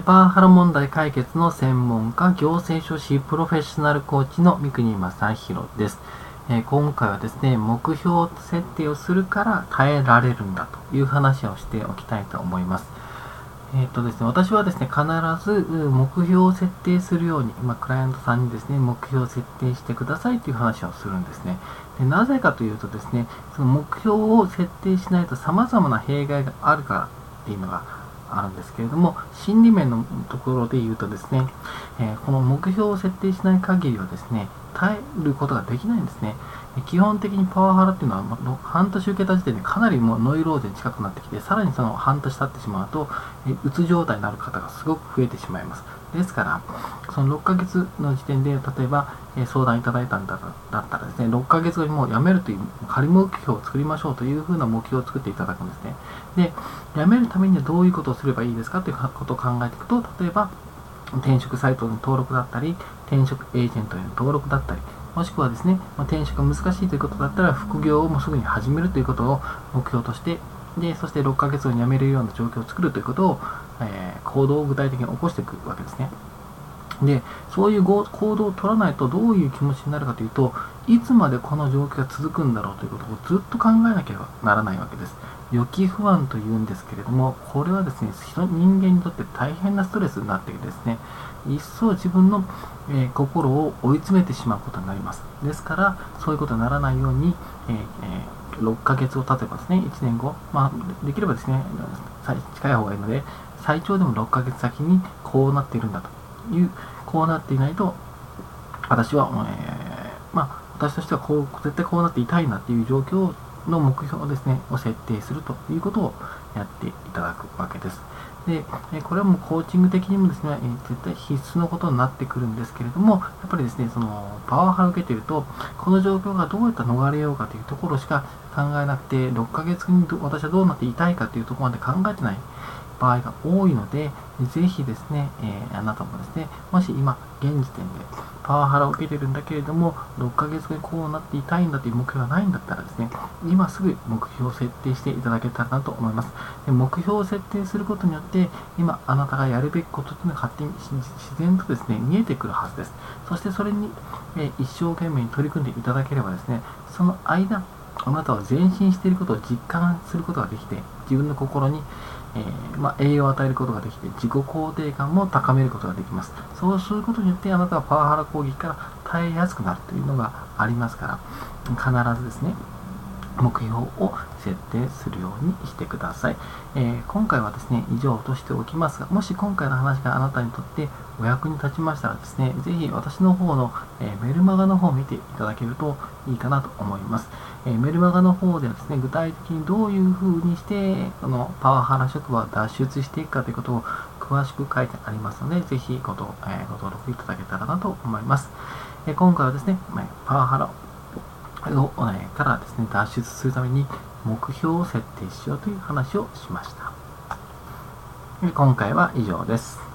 パワハラ問題解決の専門家、行政書士プロフェッショナルコーチの三国正宏です。えー、今回はですね、目標設定をするから耐えられるんだという話をしておきたいと思います。えっ、ー、とですね、私はですね、必ず目標を設定するように、まあ、クライアントさんにですね、目標を設定してくださいという話をするんですね。でなぜかというとですね、その目標を設定しないと様々な弊害があるからっていうのがあるんですけれども、心理面のところで言うとですね、え、この目標を設定しない限りはですね、耐えることができないんですね。基本的にパワハラっていうのは、半年受けた時点でかなりもうノイローゼに近くなってきて、さらにその半年経ってしまうと、うつ状態になる方がすごく増えてしまいます。ですから、その6ヶ月の時点で、例えば、え相談いただいたんだだったらですね、6ヶ月後にもう辞めるという仮目標を作りましょうというふうな目標を作っていただくんですね。で、辞めるためにはどういうことをすればいいですか？ということを考えていくと、例えば、転職サイトの登録だったり、転職エージェントへの登録だったり、もしくはですね、ま、転職が難しいということだったら、副業をもうすぐに始めるということを目標として、で、そして6ヶ月後に辞めるような状況を作るということを、えー、行動を具体的に起こしていくわけですね。で、そういう行動を取らないとどういう気持ちになるかというと、いつまでこの状況が続くんだろうということをずっと考えなければならないわけです。予期不安というんですけれども、これはですね、人間にとって大変なストレスになってですね、一層自分の、えー、心を追い詰めてしまうことになります。ですから、そういうことにならないように、えーえー、6ヶ月を経てばですね、1年後、まあ、できればですね、近い方がいいので、最長でも6ヶ月先にこうなっているんだと。いう、こうなっていないと、私は、えー、まあ、私としてはこう、絶対こうなっていたいなっていう状況の目標をですね、を設定するということをやっていただくわけです。で、これはもうコーチング的にもですね、絶対必須のことになってくるんですけれども、やっぱりですね、そのパワハラを受けていると、この状況がどうやった逃れようかというところしか考えなくて、6ヶ月に私はどうなっていたいかというところまで考えてない場合が多いので、ぜひですね、えー、あなたもですね、もし今、現時点でパワハラを受けてるんだけれども、6ヶ月後にこうなっていたいんだという目標がないんだったらですね、今すぐ目標を設定していただけたらなと思います。で目標を設定することによって、今あなたがやるべきことというのが勝手に自然とですね、見えてくるはずです。そしてそれに、えー、一生懸命に取り組んでいただければですね、その間、あなたは前進していることを実感することができて、自分の心にえー、まあ、栄養を与えることができて、自己肯定感も高めることができます。そうすることによって、あなたはパワハラ攻撃から耐えやすくなるというのがありますから、必ずですね、目標を設定するようにしてください。えー、今回はですね、以上としておきますが、もし今回の話があなたにとってお役に立ちましたらですね、ぜひ私の方の、えー、メルマガの方を見ていただけるといいかなと思います。えー、メルマガの方ではですね、具体的にどういう風にして、このパワハラ職場を脱出していくかということを詳しく書いてありますので、ぜひごと、えご登録いただけたらなと思います。え今回はですね、パワハラを、えからですね、脱出するために目標を設定しようという話をしました。今回は以上です。